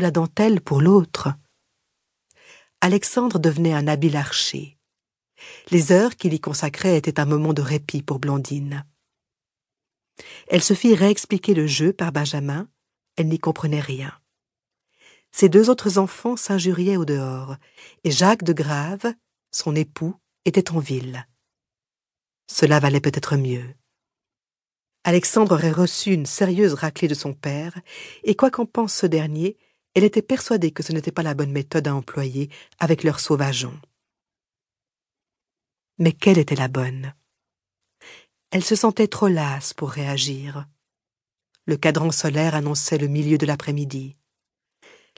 la dentelle pour l'autre. Alexandre devenait un habile archer. Les heures qu'il y consacrait étaient un moment de répit pour Blondine. Elle se fit réexpliquer le jeu par Benjamin, elle n'y comprenait rien. Ses deux autres enfants s'injuriaient au dehors, et Jacques de Grave, son époux, était en ville. Cela valait peut-être mieux. Alexandre aurait reçu une sérieuse raclée de son père, et quoi qu'en pense ce dernier, elle était persuadée que ce n'était pas la bonne méthode à employer avec leurs sauvageons. Mais quelle était la bonne? Elle se sentait trop lasse pour réagir. Le cadran solaire annonçait le milieu de l'après-midi.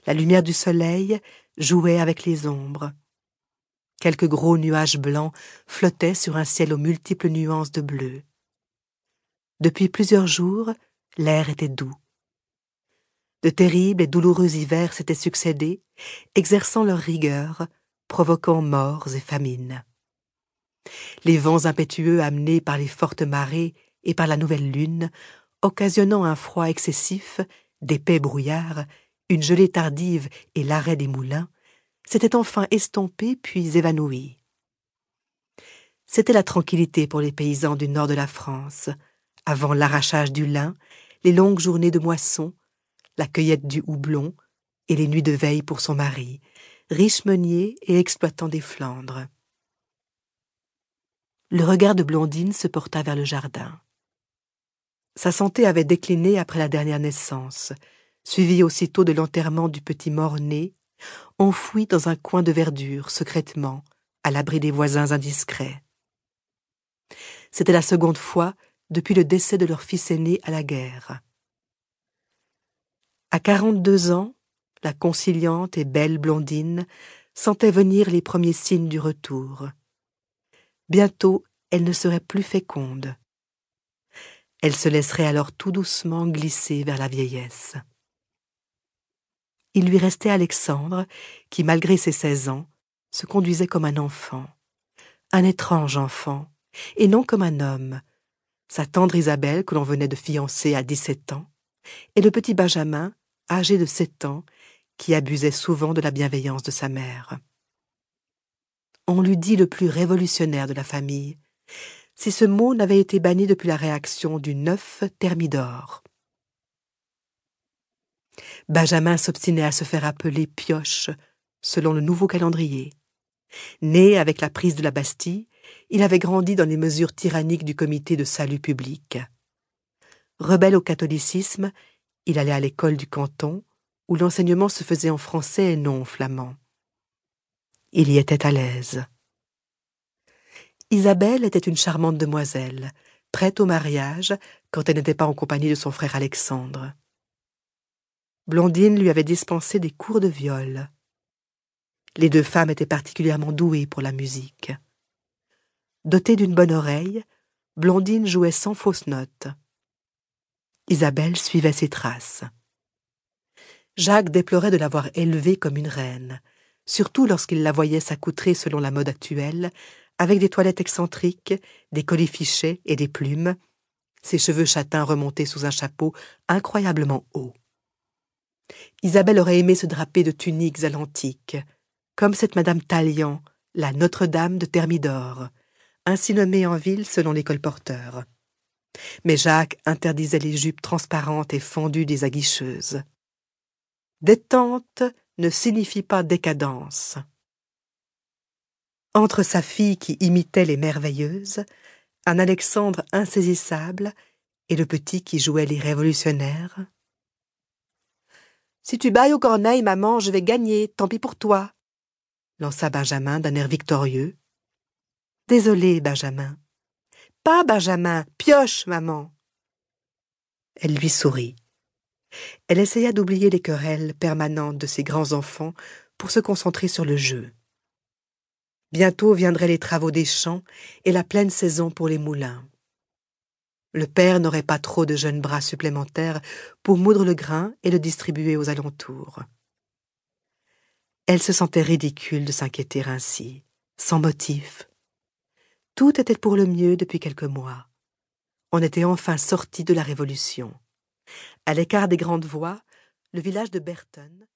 La lumière du soleil jouait avec les ombres. Quelques gros nuages blancs flottaient sur un ciel aux multiples nuances de bleu. Depuis plusieurs jours, l'air était doux. De terribles et douloureux hivers s'étaient succédés, exerçant leur rigueur, provoquant morts et famines. Les vents impétueux amenés par les fortes marées et par la nouvelle lune, occasionnant un froid excessif, d'épais brouillards, une gelée tardive et l'arrêt des moulins, s'étaient enfin estompés puis évanouis. C'était la tranquillité pour les paysans du nord de la France, avant l'arrachage du lin, les longues journées de moisson, la cueillette du houblon et les nuits de veille pour son mari, riche meunier et exploitant des Flandres. Le regard de Blondine se porta vers le jardin. Sa santé avait décliné après la dernière naissance, suivie aussitôt de l'enterrement du petit mort-né, enfoui dans un coin de verdure secrètement, à l'abri des voisins indiscrets. C'était la seconde fois depuis le décès de leur fils aîné à la guerre. À quarante-deux ans, la conciliante et belle blondine sentait venir les premiers signes du retour. Bientôt, elle ne serait plus féconde. Elle se laisserait alors tout doucement glisser vers la vieillesse. Il lui restait Alexandre, qui, malgré ses seize ans, se conduisait comme un enfant, un étrange enfant, et non comme un homme, sa tendre Isabelle que l'on venait de fiancer à dix-sept ans, et le petit Benjamin, âgé de sept ans, qui abusait souvent de la bienveillance de sa mère. On l'eût dit le plus révolutionnaire de la famille, si ce mot n'avait été banni depuis la réaction du neuf Thermidor. Benjamin s'obstinait à se faire appeler Pioche, selon le nouveau calendrier. Né avec la prise de la Bastille, il avait grandi dans les mesures tyranniques du comité de salut public. Rebelle au catholicisme, il allait à l'école du canton, où l'enseignement se faisait en français et non en flamand. Il y était à l'aise. Isabelle était une charmante demoiselle, prête au mariage quand elle n'était pas en compagnie de son frère Alexandre. Blondine lui avait dispensé des cours de viol. Les deux femmes étaient particulièrement douées pour la musique. Dotée d'une bonne oreille, Blondine jouait sans fausse note. Isabelle suivait ses traces. Jacques déplorait de l'avoir élevée comme une reine, surtout lorsqu'il la voyait s'accoutrer selon la mode actuelle, avec des toilettes excentriques, des colifichets et des plumes, ses cheveux châtains remontés sous un chapeau incroyablement haut. Isabelle aurait aimé se draper de tuniques à l'antique, comme cette Madame Talian, la Notre-Dame de Thermidor, ainsi nommée en ville selon les colporteurs. Mais Jacques interdisait les jupes transparentes et fendues des aguicheuses. Détente ne signifie pas décadence. Entre sa fille qui imitait les merveilleuses, un Alexandre insaisissable et le petit qui jouait les révolutionnaires. Si tu bailles au corneille, maman, je vais gagner, tant pis pour toi, lança Benjamin d'un air victorieux, Désolé, Benjamin. Pas Benjamin, pioche, maman. Elle lui sourit. Elle essaya d'oublier les querelles permanentes de ses grands enfants pour se concentrer sur le jeu. Bientôt viendraient les travaux des champs et la pleine saison pour les moulins. Le père n'aurait pas trop de jeunes bras supplémentaires pour moudre le grain et le distribuer aux alentours. Elle se sentait ridicule de s'inquiéter ainsi, sans motif, tout était pour le mieux depuis quelques mois. On était enfin sorti de la Révolution. À l'écart des grandes voies, le village de Berton